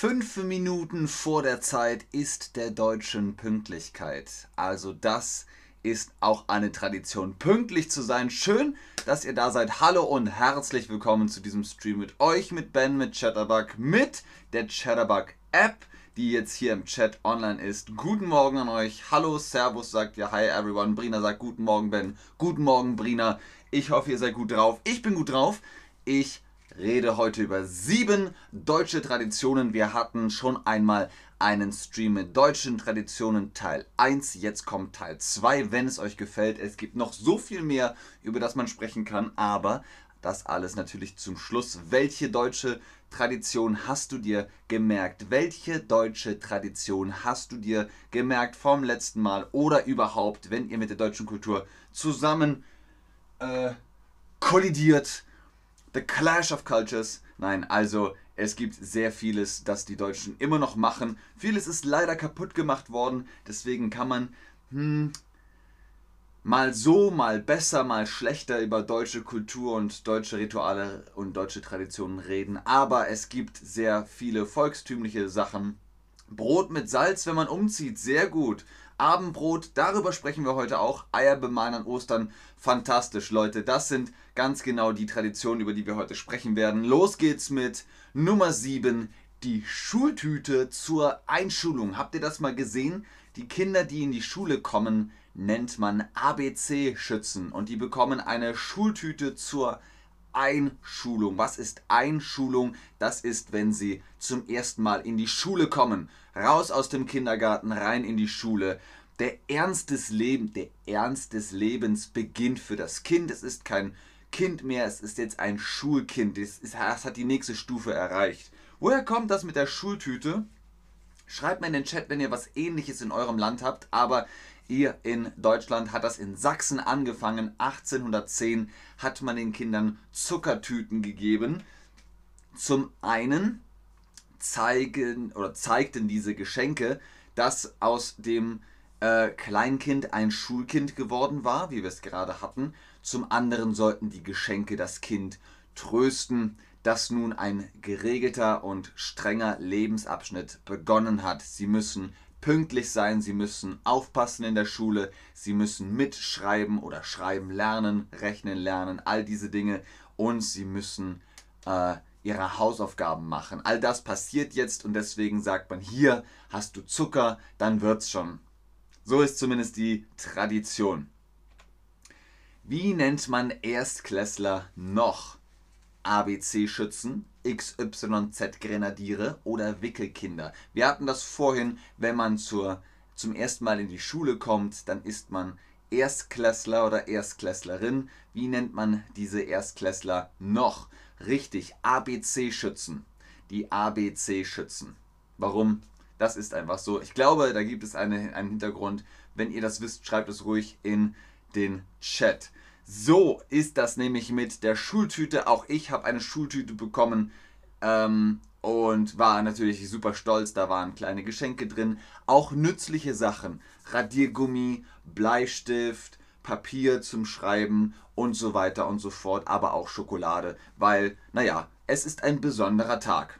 Fünf Minuten vor der Zeit ist der deutschen Pünktlichkeit. Also das ist auch eine Tradition, pünktlich zu sein. Schön, dass ihr da seid. Hallo und herzlich willkommen zu diesem Stream mit euch, mit Ben, mit Chatterbug, mit der Chatterbug App, die jetzt hier im Chat online ist. Guten Morgen an euch. Hallo, Servus sagt ja Hi everyone. Brina sagt Guten Morgen, Ben. Guten Morgen, Brina. Ich hoffe, ihr seid gut drauf. Ich bin gut drauf. Ich rede heute über sieben deutsche Traditionen. Wir hatten schon einmal einen Stream mit deutschen Traditionen Teil 1. Jetzt kommt Teil 2, wenn es euch gefällt. Es gibt noch so viel mehr, über das man sprechen kann, aber das alles natürlich zum Schluss. Welche deutsche Tradition hast du dir gemerkt? Welche deutsche Tradition hast du dir gemerkt vom letzten Mal oder überhaupt, wenn ihr mit der deutschen Kultur zusammen äh, kollidiert? The Clash of Cultures. Nein, also es gibt sehr vieles, das die Deutschen immer noch machen. Vieles ist leider kaputt gemacht worden. Deswegen kann man hm, mal so, mal besser, mal schlechter über deutsche Kultur und deutsche Rituale und deutsche Traditionen reden. Aber es gibt sehr viele volkstümliche Sachen. Brot mit Salz, wenn man umzieht, sehr gut. Abendbrot, darüber sprechen wir heute auch. Eier bemalen an Ostern, fantastisch, Leute. Das sind ganz genau die Traditionen, über die wir heute sprechen werden. Los geht's mit Nummer 7, die Schultüte zur Einschulung. Habt ihr das mal gesehen? Die Kinder, die in die Schule kommen, nennt man ABC-Schützen und die bekommen eine Schultüte zur Einschulung. Was ist Einschulung? Das ist, wenn sie zum ersten Mal in die Schule kommen raus aus dem Kindergarten, rein in die Schule. Der Ernst des Lebens, der Ernst des Lebens beginnt für das Kind. Es ist kein Kind mehr, es ist jetzt ein Schulkind. Es, ist, es hat die nächste Stufe erreicht. Woher kommt das mit der Schultüte? Schreibt mir in den Chat, wenn ihr was ähnliches in eurem Land habt, aber hier in Deutschland hat das in Sachsen angefangen. 1810 hat man den Kindern Zuckertüten gegeben. Zum einen, zeigen oder zeigten diese Geschenke, dass aus dem äh, Kleinkind ein Schulkind geworden war, wie wir es gerade hatten. Zum anderen sollten die Geschenke das Kind trösten, dass nun ein geregelter und strenger Lebensabschnitt begonnen hat. Sie müssen pünktlich sein, sie müssen aufpassen in der Schule, sie müssen mitschreiben oder schreiben lernen, rechnen lernen, all diese Dinge und sie müssen äh, ihre Hausaufgaben machen. All das passiert jetzt und deswegen sagt man, hier hast du Zucker, dann wird's schon. So ist zumindest die Tradition. Wie nennt man Erstklässler noch? ABC-Schützen, XYZ-Grenadiere oder Wickelkinder. Wir hatten das vorhin, wenn man zur, zum ersten Mal in die Schule kommt, dann ist man Erstklässler oder Erstklässlerin. Wie nennt man diese Erstklässler noch? Richtig, ABC-Schützen. Die ABC-Schützen. Warum? Das ist einfach so. Ich glaube, da gibt es eine, einen Hintergrund. Wenn ihr das wisst, schreibt es ruhig in den Chat. So ist das nämlich mit der Schultüte. Auch ich habe eine Schultüte bekommen ähm, und war natürlich super stolz. Da waren kleine Geschenke drin. Auch nützliche Sachen. Radiergummi, Bleistift, Papier zum Schreiben und so weiter und so fort, aber auch Schokolade, weil, naja, es ist ein besonderer Tag.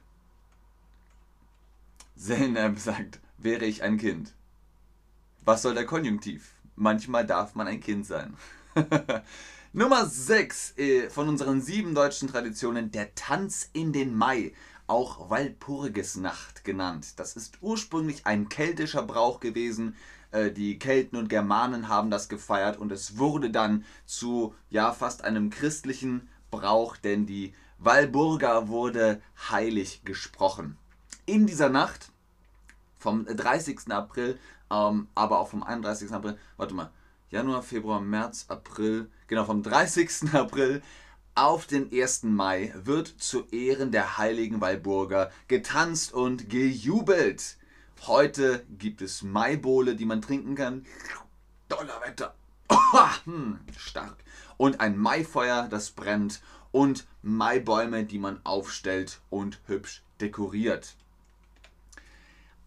Zeynep sagt, wäre ich ein Kind. Was soll der Konjunktiv? Manchmal darf man ein Kind sein. Nummer 6 äh, von unseren sieben deutschen Traditionen, der Tanz in den Mai, auch Walpurgisnacht genannt. Das ist ursprünglich ein keltischer Brauch gewesen, äh, die Kelten und Germanen haben das gefeiert und es wurde dann zu ja fast einem christlichen Brauch, denn die Walburga wurde heilig gesprochen. In dieser Nacht vom 30. April, ähm, aber auch vom 31. April, warte mal, Januar, Februar, März, April, genau vom 30. April auf den 1. Mai wird zu Ehren der heiligen Walburga getanzt und gejubelt. Heute gibt es Maibowle, die man trinken kann. Donnerwetter. hm, stark. Und ein Maifeuer, das brennt. Und Maibäume, die man aufstellt und hübsch dekoriert.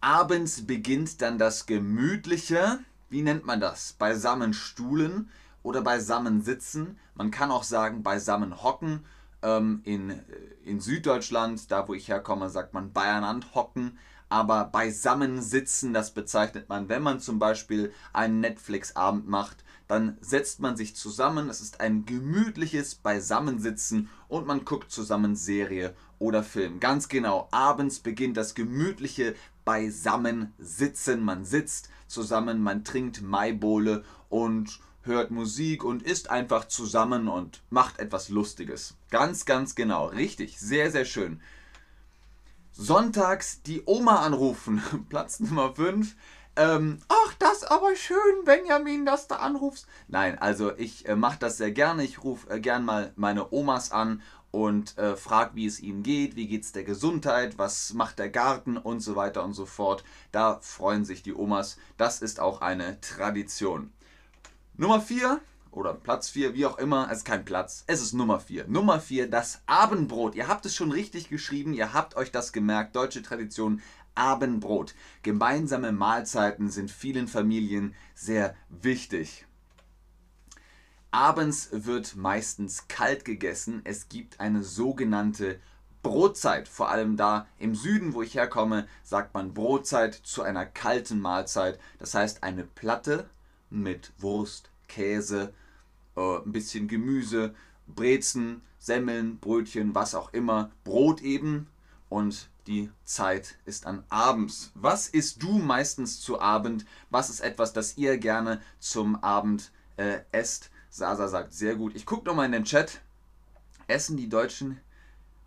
Abends beginnt dann das gemütliche, wie nennt man das? Beisammen Stuhlen oder beisammen sitzen. Man kann auch sagen beisammen hocken. Ähm, in, in Süddeutschland, da wo ich herkomme, sagt man beieinander hocken. Aber beisammensitzen, das bezeichnet man, wenn man zum Beispiel einen Netflix-Abend macht, dann setzt man sich zusammen. Es ist ein gemütliches Beisammensitzen und man guckt zusammen Serie oder Film. Ganz genau, abends beginnt das gemütliche Beisammensitzen. Man sitzt zusammen, man trinkt Maibowle und hört Musik und isst einfach zusammen und macht etwas Lustiges. Ganz, ganz genau. Richtig. Sehr, sehr schön. Sonntags die Oma anrufen. Platz Nummer 5. Ähm, ach, das aber schön, Benjamin, dass du anrufst. Nein, also ich äh, mache das sehr gerne. Ich rufe äh, gern mal meine Omas an und äh, frage, wie es ihnen geht, wie geht es der Gesundheit, was macht der Garten und so weiter und so fort. Da freuen sich die Omas. Das ist auch eine Tradition. Nummer 4 oder Platz 4, wie auch immer, es ist kein Platz, es ist Nummer 4. Nummer 4, das Abendbrot. Ihr habt es schon richtig geschrieben, ihr habt euch das gemerkt, deutsche Tradition, Abendbrot. Gemeinsame Mahlzeiten sind vielen Familien sehr wichtig. Abends wird meistens kalt gegessen. Es gibt eine sogenannte Brotzeit. Vor allem da im Süden, wo ich herkomme, sagt man Brotzeit zu einer kalten Mahlzeit. Das heißt eine Platte mit Wurst, Käse, äh, ein bisschen Gemüse, Brezen, Semmeln, Brötchen, was auch immer, Brot eben und die Zeit ist an abends. Was isst du meistens zu Abend? Was ist etwas, das ihr gerne zum Abend äh, esst? Sasa sagt sehr gut. Ich gucke nochmal in den Chat. Essen die Deutschen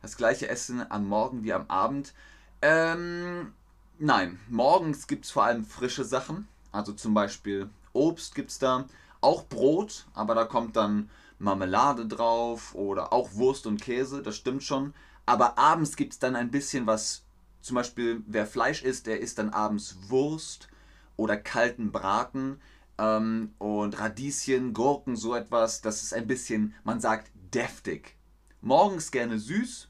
das gleiche Essen am Morgen wie am Abend? Ähm, nein, morgens gibt es vor allem frische Sachen. Also zum Beispiel Obst gibt es da, auch Brot, aber da kommt dann Marmelade drauf oder auch Wurst und Käse, das stimmt schon. Aber abends gibt es dann ein bisschen was, zum Beispiel wer Fleisch isst, der isst dann abends Wurst oder kalten Braten ähm, und Radieschen, Gurken, so etwas. Das ist ein bisschen, man sagt, deftig. Morgens gerne süß,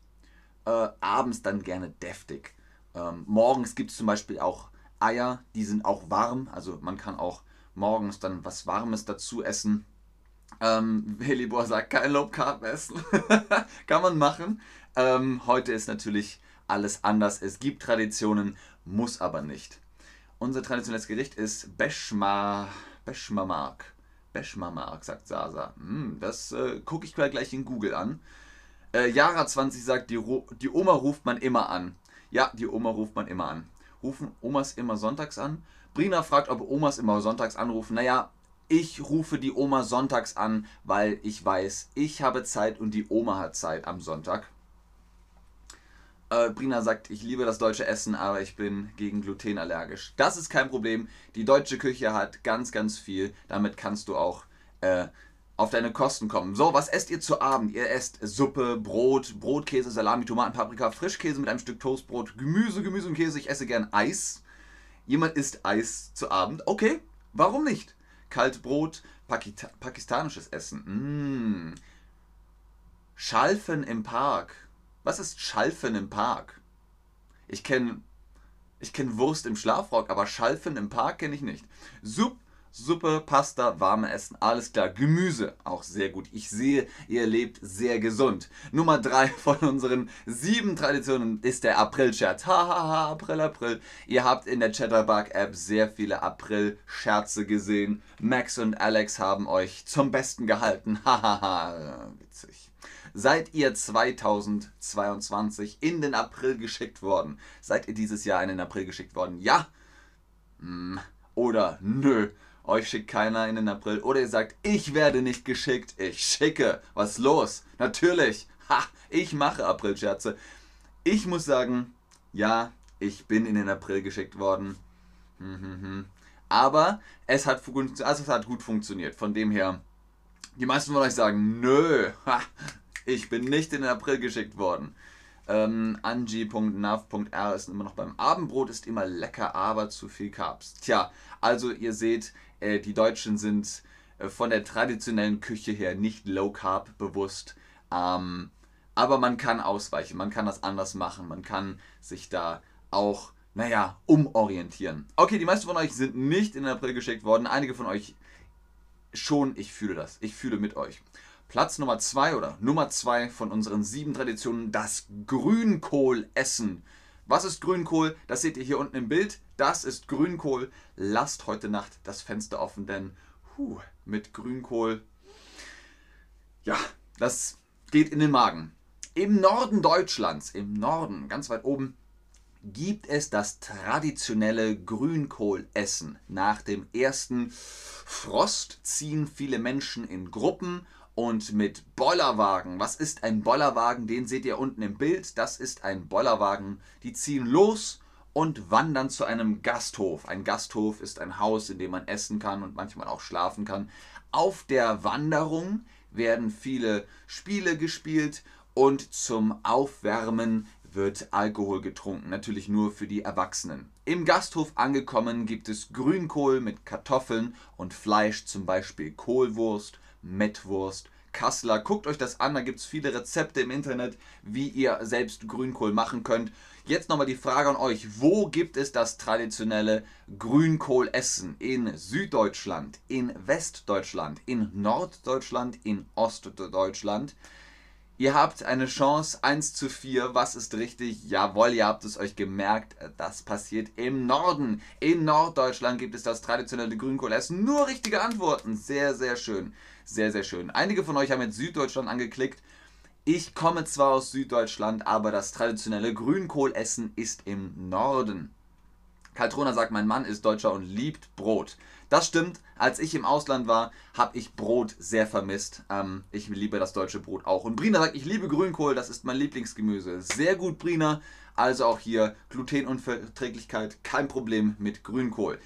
äh, abends dann gerne deftig. Ähm, morgens gibt es zum Beispiel auch Eier, die sind auch warm, also man kann auch morgens dann was Warmes dazu essen. Ähm, Helibor sagt, kein Low Carb essen. Kann man machen. Ähm, heute ist natürlich alles anders. Es gibt Traditionen, muss aber nicht. Unser traditionelles Gericht ist Beschma, Beschmamark. Beschmamark, sagt Sasa. Hm, das äh, gucke ich gleich in Google an. Äh, Yara20 sagt, die, die Oma ruft man immer an. Ja, die Oma ruft man immer an. Rufen Omas immer sonntags an? Brina fragt, ob Omas immer sonntags anrufen. Naja, ich rufe die Oma sonntags an, weil ich weiß, ich habe Zeit und die Oma hat Zeit am Sonntag. Äh, Brina sagt, ich liebe das deutsche Essen, aber ich bin gegen Gluten allergisch. Das ist kein Problem. Die deutsche Küche hat ganz, ganz viel. Damit kannst du auch äh, auf deine Kosten kommen. So, was esst ihr zu Abend? Ihr esst Suppe, Brot, Brotkäse, Salami, Tomaten, Paprika, Frischkäse mit einem Stück Toastbrot, Gemüse, Gemüse und Käse. Ich esse gern Eis. Jemand isst Eis zu Abend. Okay, warum nicht? Kalt Brot, Pakita pakistanisches Essen. Mmh. Schalfen im Park. Was ist Schalfen im Park? Ich kenne ich kenn Wurst im Schlafrock, aber Schalfen im Park kenne ich nicht. Sup Suppe, Pasta, warme Essen, alles klar. Gemüse, auch sehr gut. Ich sehe, ihr lebt sehr gesund. Nummer 3 von unseren sieben Traditionen ist der April-Scherz. Hahaha, April, April. Ihr habt in der Chatterbug-App sehr viele April-Scherze gesehen. Max und Alex haben euch zum Besten gehalten. Hahaha, witzig. Seid ihr 2022 in den April geschickt worden? Seid ihr dieses Jahr in den April geschickt worden? Ja? Hm. Oder nö? euch schickt keiner in den April. Oder ihr sagt, ich werde nicht geschickt, ich schicke. Was ist los? Natürlich. Ha, ich mache Aprilscherze. Ich muss sagen, ja, ich bin in den April geschickt worden. Hm, hm. Aber es hat, also es hat gut funktioniert. Von dem her, die meisten von euch sagen, nö, ha, ich bin nicht in den April geschickt worden. Ähm, Angie.nav.r ist immer noch beim Abendbrot, ist immer lecker, aber zu viel Carbs. Tja, also ihr seht, äh, die Deutschen sind äh, von der traditionellen Küche her nicht Low Carb bewusst. Ähm, aber man kann ausweichen, man kann das anders machen, man kann sich da auch, naja, umorientieren. Okay, die meisten von euch sind nicht in den April geschickt worden, einige von euch schon, ich fühle das, ich fühle mit euch. Platz Nummer zwei oder Nummer zwei von unseren sieben Traditionen, das Grünkohlessen. Was ist Grünkohl? Das seht ihr hier unten im Bild. Das ist Grünkohl. Lasst heute Nacht das Fenster offen, denn huh, mit Grünkohl, ja, das geht in den Magen. Im Norden Deutschlands, im Norden, ganz weit oben, gibt es das traditionelle Grünkohlessen. Nach dem ersten Frost ziehen viele Menschen in Gruppen und mit Bollerwagen. Was ist ein Bollerwagen? Den seht ihr unten im Bild. Das ist ein Bollerwagen. Die ziehen los und wandern zu einem Gasthof. Ein Gasthof ist ein Haus, in dem man essen kann und manchmal auch schlafen kann. Auf der Wanderung werden viele Spiele gespielt und zum Aufwärmen wird Alkohol getrunken, natürlich nur für die Erwachsenen. Im Gasthof angekommen gibt es Grünkohl mit Kartoffeln und Fleisch, zum Beispiel Kohlwurst, Mettwurst, Kassler. Guckt euch das an, da gibt es viele Rezepte im Internet, wie ihr selbst Grünkohl machen könnt. Jetzt nochmal die Frage an euch, wo gibt es das traditionelle Grünkohlessen? In Süddeutschland, in Westdeutschland, in Norddeutschland, in Ostdeutschland? Ihr habt eine Chance 1 zu 4. Was ist richtig? Jawohl, ihr habt es euch gemerkt. Das passiert im Norden. In Norddeutschland gibt es das traditionelle Grünkohlessen. Nur richtige Antworten. Sehr, sehr schön. Sehr, sehr schön. Einige von euch haben jetzt Süddeutschland angeklickt. Ich komme zwar aus Süddeutschland, aber das traditionelle Grünkohlessen ist im Norden. Kaltrona sagt, mein Mann ist Deutscher und liebt Brot. Das stimmt. Als ich im Ausland war, habe ich Brot sehr vermisst. Ähm, ich liebe das deutsche Brot auch. Und Brina sagt, ich liebe Grünkohl, das ist mein Lieblingsgemüse. Sehr gut, Brina. Also auch hier Glutenunverträglichkeit, kein Problem mit Grünkohl.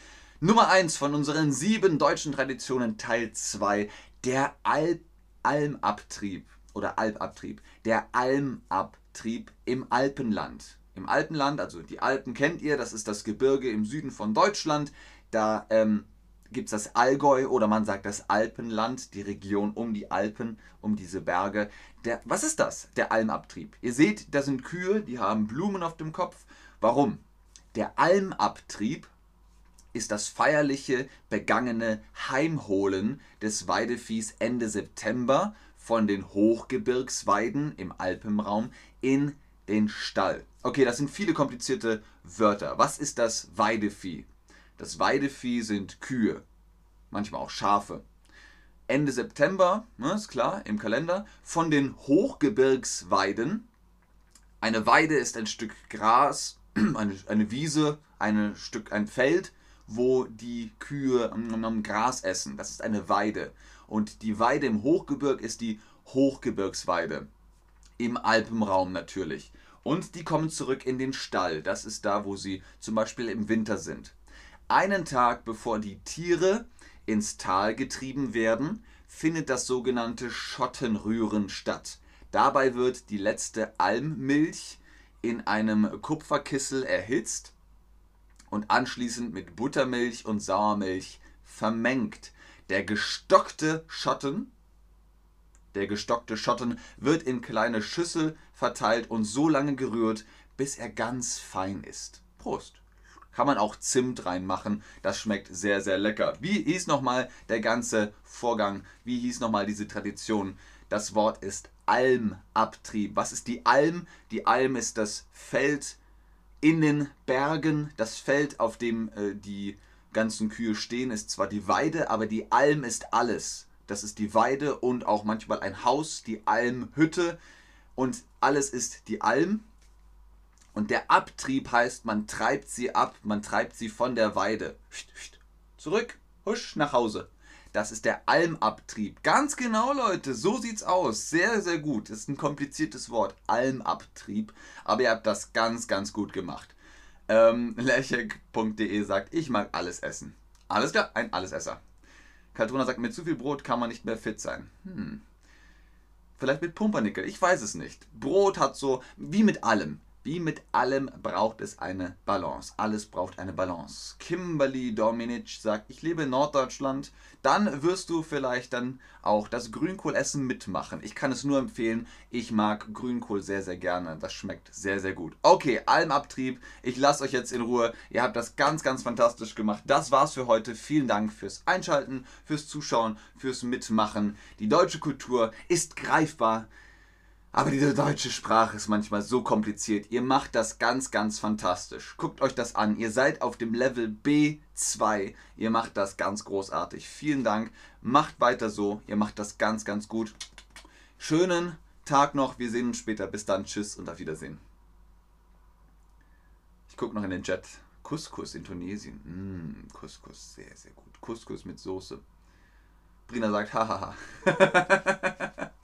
Nummer 1 von unseren sieben deutschen Traditionen, Teil 2, der Alp Almabtrieb oder Alpabtrieb. Der Almabtrieb im Alpenland. Im Alpenland, also die Alpen kennt ihr, das ist das Gebirge im Süden von Deutschland. Da ähm, gibt es das Allgäu oder man sagt das Alpenland, die Region um die Alpen, um diese Berge. Der, was ist das? Der Almabtrieb. Ihr seht, da sind Kühe, die haben Blumen auf dem Kopf. Warum? Der Almabtrieb ist das feierliche, begangene Heimholen des Weideviehs Ende September von den Hochgebirgsweiden im Alpenraum in den Stall. Okay, das sind viele komplizierte Wörter. Was ist das Weidevieh? Das Weidevieh sind Kühe, manchmal auch Schafe. Ende September, ne, ist klar, im Kalender, von den Hochgebirgsweiden. Eine Weide ist ein Stück Gras, eine, eine Wiese, ein Stück, ein Feld, wo die Kühe um, Gras essen. Das ist eine Weide. Und die Weide im Hochgebirg ist die Hochgebirgsweide. Im Alpenraum natürlich. Und die kommen zurück in den Stall. Das ist da, wo sie zum Beispiel im Winter sind. Einen Tag bevor die Tiere ins Tal getrieben werden, findet das sogenannte Schottenrühren statt. Dabei wird die letzte Almmilch in einem Kupferkissel erhitzt und anschließend mit Buttermilch und Sauermilch vermengt. Der gestockte Schotten, der gestockte Schotten wird in kleine Schüssel verteilt und so lange gerührt, bis er ganz fein ist. Prost! kann man auch Zimt reinmachen. Das schmeckt sehr, sehr lecker. Wie hieß nochmal der ganze Vorgang? Wie hieß nochmal diese Tradition? Das Wort ist Almabtrieb. Was ist die Alm? Die Alm ist das Feld in den Bergen. Das Feld, auf dem äh, die ganzen Kühe stehen, ist zwar die Weide, aber die Alm ist alles. Das ist die Weide und auch manchmal ein Haus, die Almhütte. Und alles ist die Alm. Und der Abtrieb heißt, man treibt sie ab, man treibt sie von der Weide. Zurück, husch, nach Hause. Das ist der Almabtrieb. Ganz genau, Leute, so sieht's aus. Sehr, sehr gut. Ist ein kompliziertes Wort. Almabtrieb. Aber ihr habt das ganz, ganz gut gemacht. Ähm, Lechek.de sagt, ich mag alles essen. Alles klar, ein Allesesser. Kaltruna sagt, mit zu viel Brot kann man nicht mehr fit sein. Hm. Vielleicht mit Pumpernickel, ich weiß es nicht. Brot hat so, wie mit allem Wie mit allem braucht es eine Balance. Alles braucht eine Balance. Kimberly Dominic sagt, ich lebe in Norddeutschland. Dann wirst du vielleicht dann auch das Grünkohlessen mitmachen. Ich kann es nur empfehlen. Ich mag Grünkohl sehr, sehr gerne. Das schmeckt sehr, sehr gut. Okay, Almabtrieb. Ich lasse euch jetzt in Ruhe. Ihr habt das ganz, ganz fantastisch gemacht. Das war's für heute. Vielen Dank fürs Einschalten, fürs Zuschauen, fürs Mitmachen. Die deutsche Kultur ist greifbar. Aber diese deutsche Sprache ist manchmal so kompliziert. Ihr macht das ganz, ganz fantastisch. Guckt euch das an. Ihr seid auf dem Level B2. Ihr macht das ganz großartig. Vielen Dank. Macht weiter so. Ihr macht das ganz, ganz gut. Schönen Tag noch. Wir sehen uns später. Bis dann. Tschüss und auf Wiedersehen. Ich gucke noch in den Chat. Couscous in Tunesien. Mm, Couscous, sehr, sehr gut. Couscous mit Soße. Brina sagt, hahaha.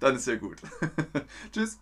Dann ist ja gut. Tschüss.